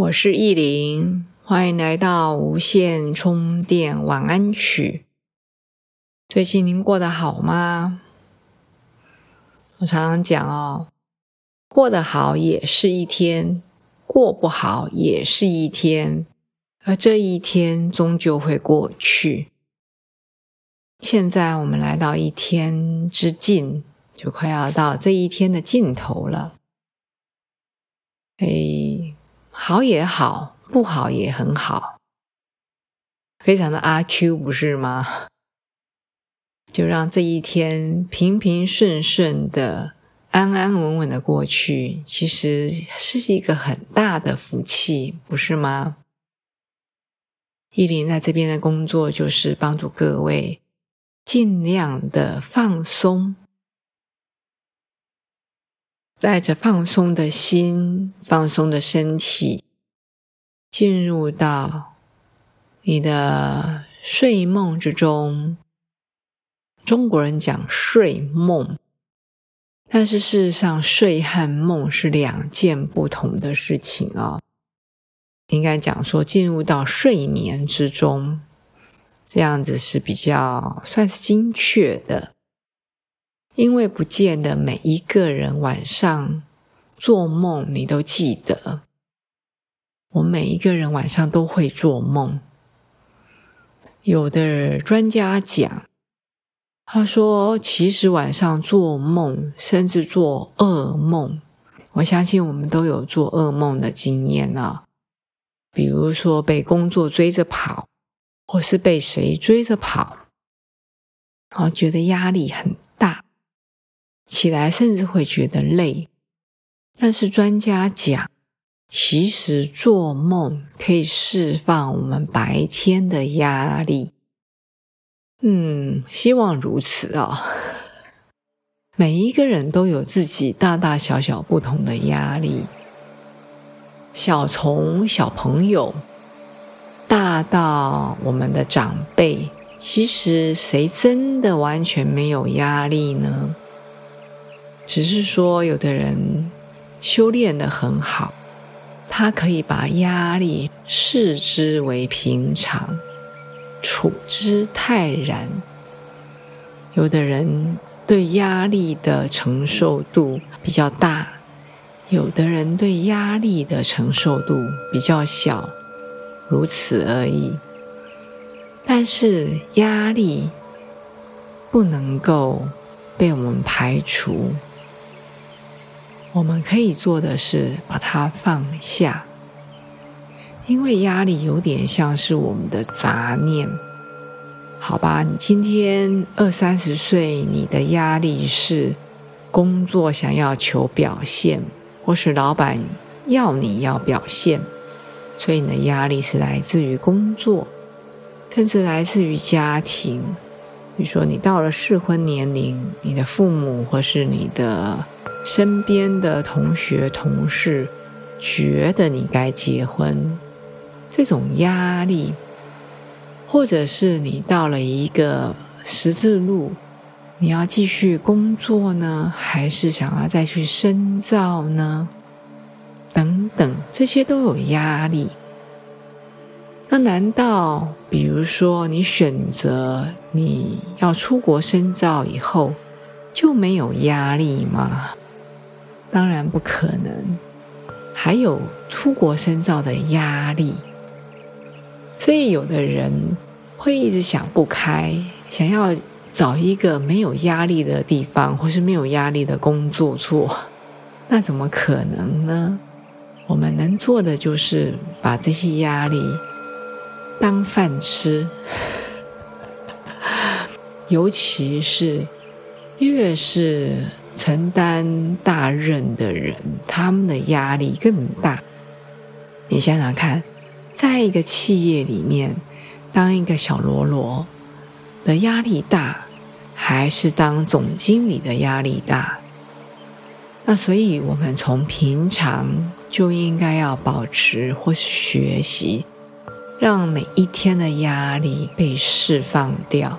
我是意林，欢迎来到无线充电晚安曲。最近您过得好吗？我常常讲哦，过得好也是一天，过不好也是一天，而这一天终究会过去。现在我们来到一天之尽，就快要到这一天的尽头了。哎。好也好，不好也很好，非常的阿 Q 不是吗？就让这一天平平顺顺的、安安稳稳的过去，其实是一个很大的福气，不是吗？依林在这边的工作就是帮助各位尽量的放松，带着放松的心、放松的身体。进入到你的睡梦之中。中国人讲睡梦，但是事实上，睡和梦是两件不同的事情啊。应该讲说，进入到睡眠之中，这样子是比较算是精确的，因为不见得每一个人晚上做梦你都记得。我每一个人晚上都会做梦。有的专家讲，他说，其实晚上做梦，甚至做噩梦，我相信我们都有做噩梦的经验啊。比如说被工作追着跑，或是被谁追着跑，哦，觉得压力很，起来甚至会觉得累。但是专家讲。其实做梦可以释放我们白天的压力，嗯，希望如此啊。每一个人都有自己大大小小不同的压力，小从小朋友，大到我们的长辈，其实谁真的完全没有压力呢？只是说，有的人修炼的很好。他可以把压力视之为平常，处之泰然。有的人对压力的承受度比较大，有的人对压力的承受度比较小，如此而已。但是压力不能够被我们排除。我们可以做的是把它放下，因为压力有点像是我们的杂念，好吧？你今天二三十岁，你的压力是工作想要求表现，或是老板要你要表现，所以你的压力是来自于工作，甚至来自于家庭。比如说，你到了适婚年龄，你的父母或是你的。身边的同学、同事觉得你该结婚，这种压力，或者是你到了一个十字路，你要继续工作呢，还是想要再去深造呢？等等，这些都有压力。那难道，比如说你选择你要出国深造以后，就没有压力吗？当然不可能，还有出国深造的压力，所以有的人会一直想不开，想要找一个没有压力的地方，或是没有压力的工作做，那怎么可能呢？我们能做的就是把这些压力当饭吃，尤其是越是。承担大任的人，他们的压力更大。你想想看，在一个企业里面当一个小喽啰的压力大，还是当总经理的压力大？那所以，我们从平常就应该要保持或是学习，让每一天的压力被释放掉。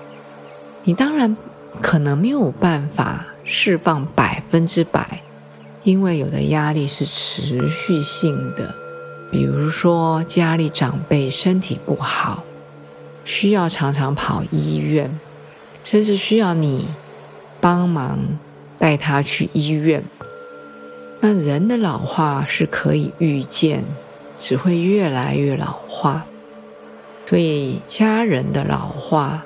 你当然可能没有办法释放百分之百，因为有的压力是持续性的，比如说家里长辈身体不好，需要常常跑医院，甚至需要你帮忙带他去医院。那人的老化是可以预见，只会越来越老化，所以家人的老化，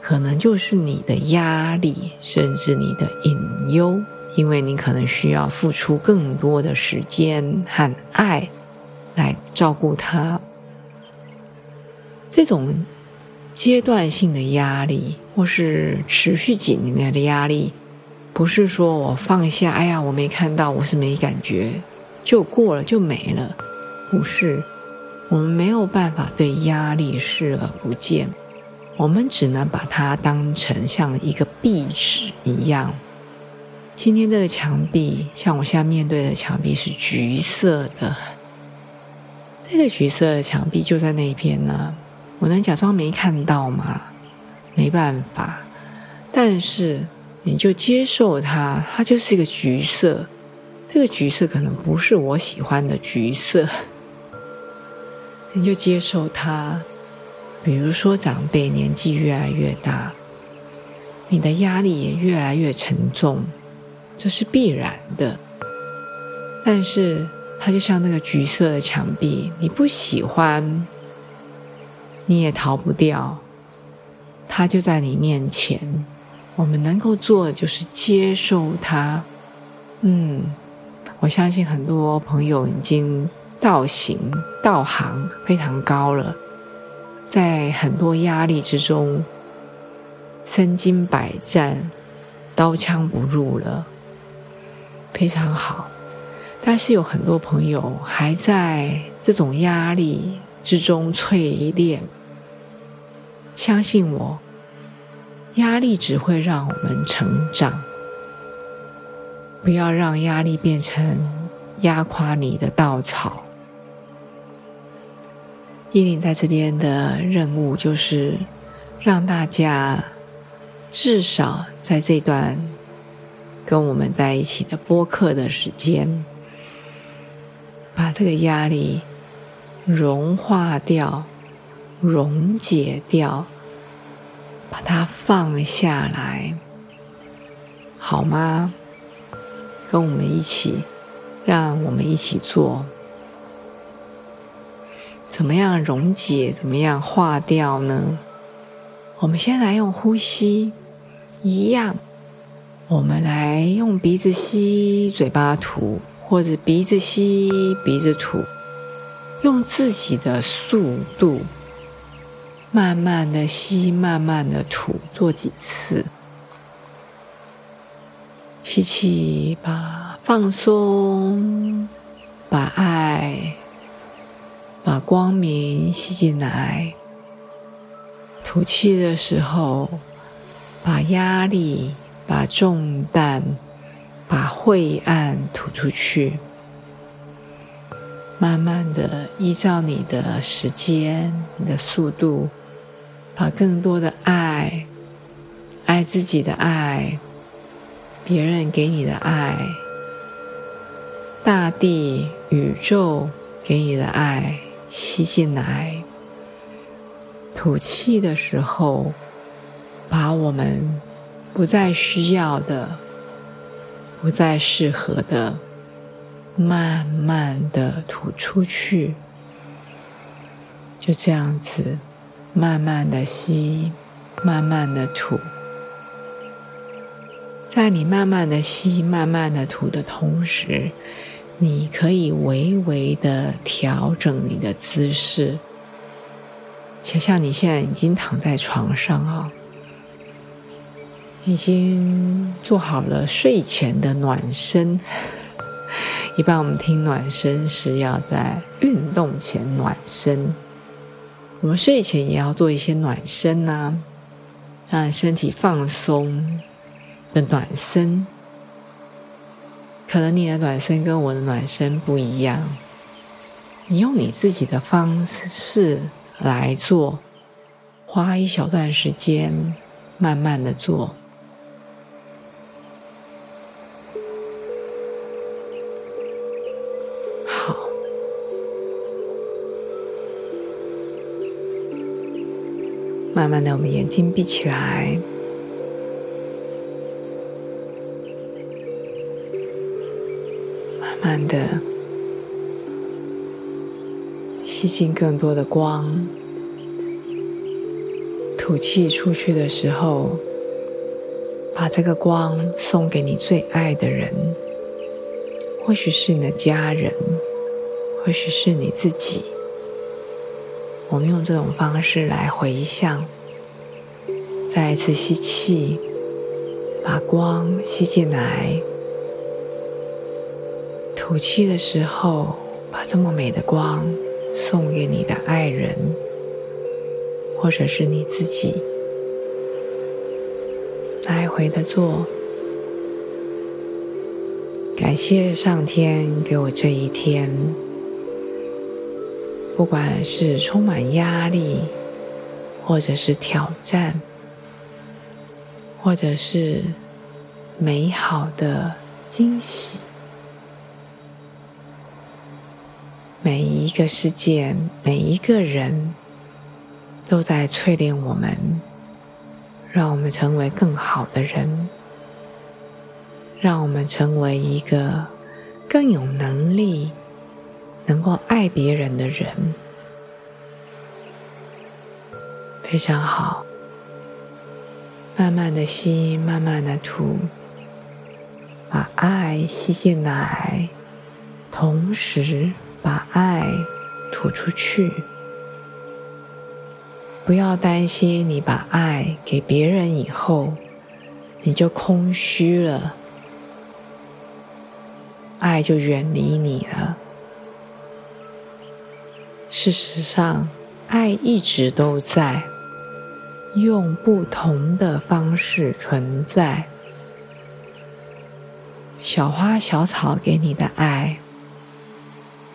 可能就是你的压力，甚至你的隐忧，因为你可能需要付出更多的时间和爱来照顾他。这种阶段性的压力，或是持续几年的压力。不是说我放下，哎呀，我没看到，我是没感觉，就过了就没了。不是，我们没有办法对压力视而不见，我们只能把它当成像一个壁纸一样。今天这个墙壁，像我现在面对的墙壁是橘色的，那个橘色的墙壁就在那边呢。我能假装没看到吗？没办法，但是。你就接受它，它就是一个橘色。这个橘色可能不是我喜欢的橘色，你就接受它。比如说，长辈年纪越来越大，你的压力也越来越沉重，这是必然的。但是，它就像那个橘色的墙壁，你不喜欢，你也逃不掉，它就在你面前。我们能够做的就是接受它。嗯，我相信很多朋友已经道行道行非常高了，在很多压力之中，身经百战，刀枪不入了，非常好。但是有很多朋友还在这种压力之中淬炼，相信我。压力只会让我们成长，不要让压力变成压垮你的稻草。依琳在这边的任务就是让大家至少在这段跟我们在一起的播客的时间，把这个压力融化掉、溶解掉。把它放下来，好吗？跟我们一起，让我们一起做。怎么样溶解？怎么样化掉呢？我们先来用呼吸，一样。我们来用鼻子吸，嘴巴吐，或者鼻子吸，鼻子吐，用自己的速度。慢慢的吸，慢慢的吐，做几次。吸气，把放松，把爱，光明吸进来。吐气的时候，把压力、把重担、把晦暗吐出去。慢慢的，依照你的时间、你的速度。把更多的爱，爱自己的爱，别人给你的爱，大地、宇宙给你的爱吸进来。吐气的时候，把我们不再需要的、不再适合的，慢慢的吐出去。就这样子。慢慢的吸，慢慢的吐，在你慢慢的吸、慢慢的吐的同时，你可以微微的调整你的姿势。想象你现在已经躺在床上啊，已经做好了睡前的暖身，一般我们听暖身是要在运动前暖身，我们睡前也要做一些暖身呐，让身体放松的暖身。可能你的暖身跟我的暖身不一样，你用你自己的方式来做，花一小段时间，慢慢的做。慢慢的，我们眼睛闭起来，慢的吸进更多的光，吐气出去的时候，把这个光送给你最爱的人，或许是你的家人，或许是你自己。我们用这种方式来回向，再一次吸气，把光吸进来；吐气的时候，把这么美的光送给你的爱人，或者是你自己。来回的做，感谢上天给我这一天。不管是充满压力，或者是挑战，或者是美好的惊喜，每一个事件，每一个人，都在淬炼我们，让我们成为更好的人，让我们成为一个更有能力。能够爱别人的人，非常好。慢慢的吸，慢慢的吐，把爱吸进来，同时把爱吐出去。不要担心，你把爱给别人以后，你就空虚了，爱就远离你了。事实上，爱一直都在，用不同的方式存在。小花、小草给你的爱，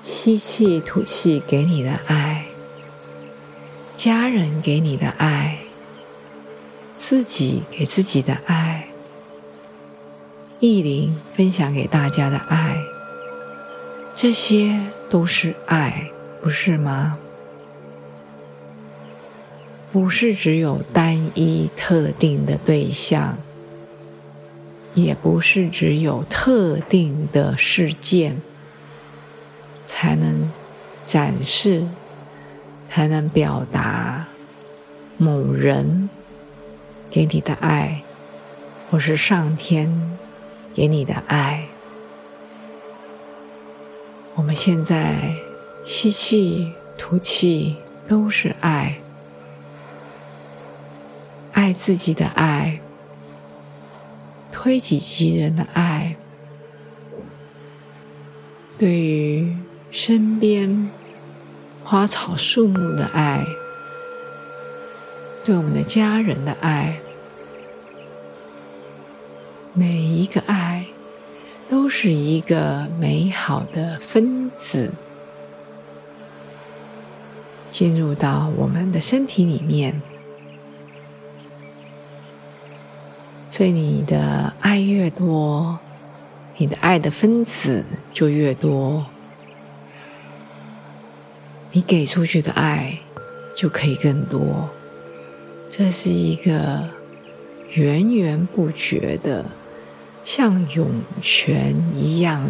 吸气、吐气给你的爱，家人给你的爱，自己给自己的爱，意林分享给大家的爱，这些都是爱。不是吗？不是只有单一特定的对象，也不是只有特定的事件，才能展示，才能表达某人给你的爱，或是上天给你的爱。我们现在。吸气、吐气都是爱，爱自己的爱，推己及人的爱，对于身边花草树木的爱，对我们的家人的爱，每一个爱都是一个美好的分子。进入到我们的身体里面，所以你的爱越多，你的爱的分子就越多，你给出去的爱就可以更多。这是一个源源不绝的，像涌泉一样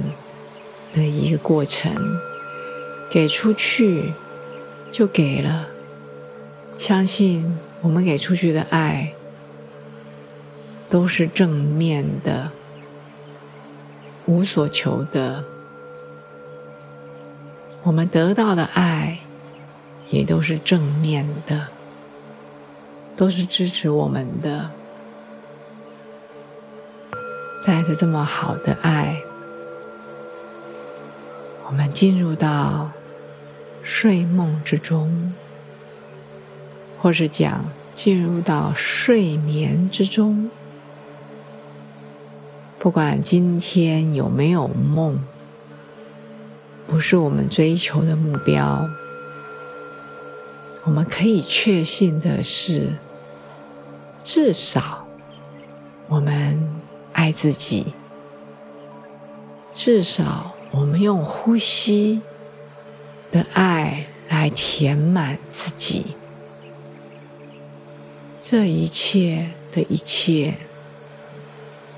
的一个过程，给出去。就给了，相信我们给出去的爱都是正面的、无所求的。我们得到的爱也都是正面的，都是支持我们的。带着这么好的爱，我们进入到睡梦之中，或是讲进入到睡眠之中。不管今天有没有梦，不是我们追求的目标。我们可以确信的是，至少我们爱自己，至少我们用呼吸的爱来填满自己。这一切的一切，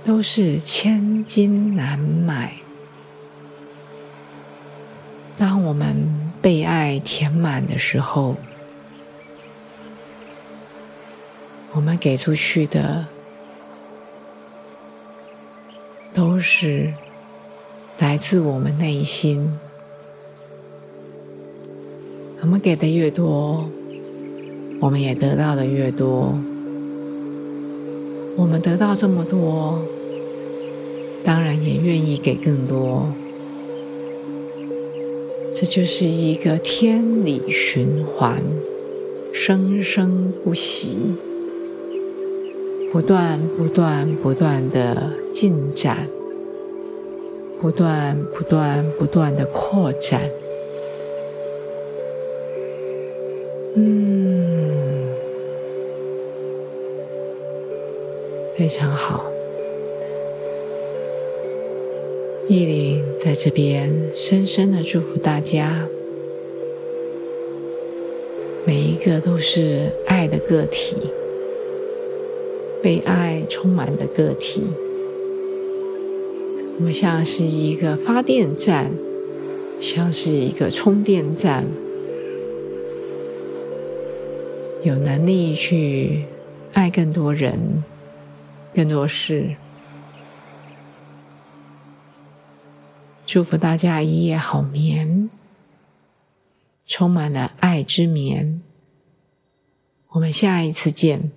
都是千金难买。当我们被爱填满的时候，我们给出去的都是来自我们内心。我们给的越多，我们也得到的越多。我们得到这么多，当然也愿意给更多。这就是一个天理循环，生生不息。不断、不断、不断的进展，不断、不断、不断的扩展。嗯，非常好。意林在这边深深的祝福大家，每一个都是爱的个体。被爱充满的个体，我们像是一个发电站，像是一个充电站，有能力去爱更多人、更多事。祝福大家一夜好眠，充满了爱之眠。我们下一次见。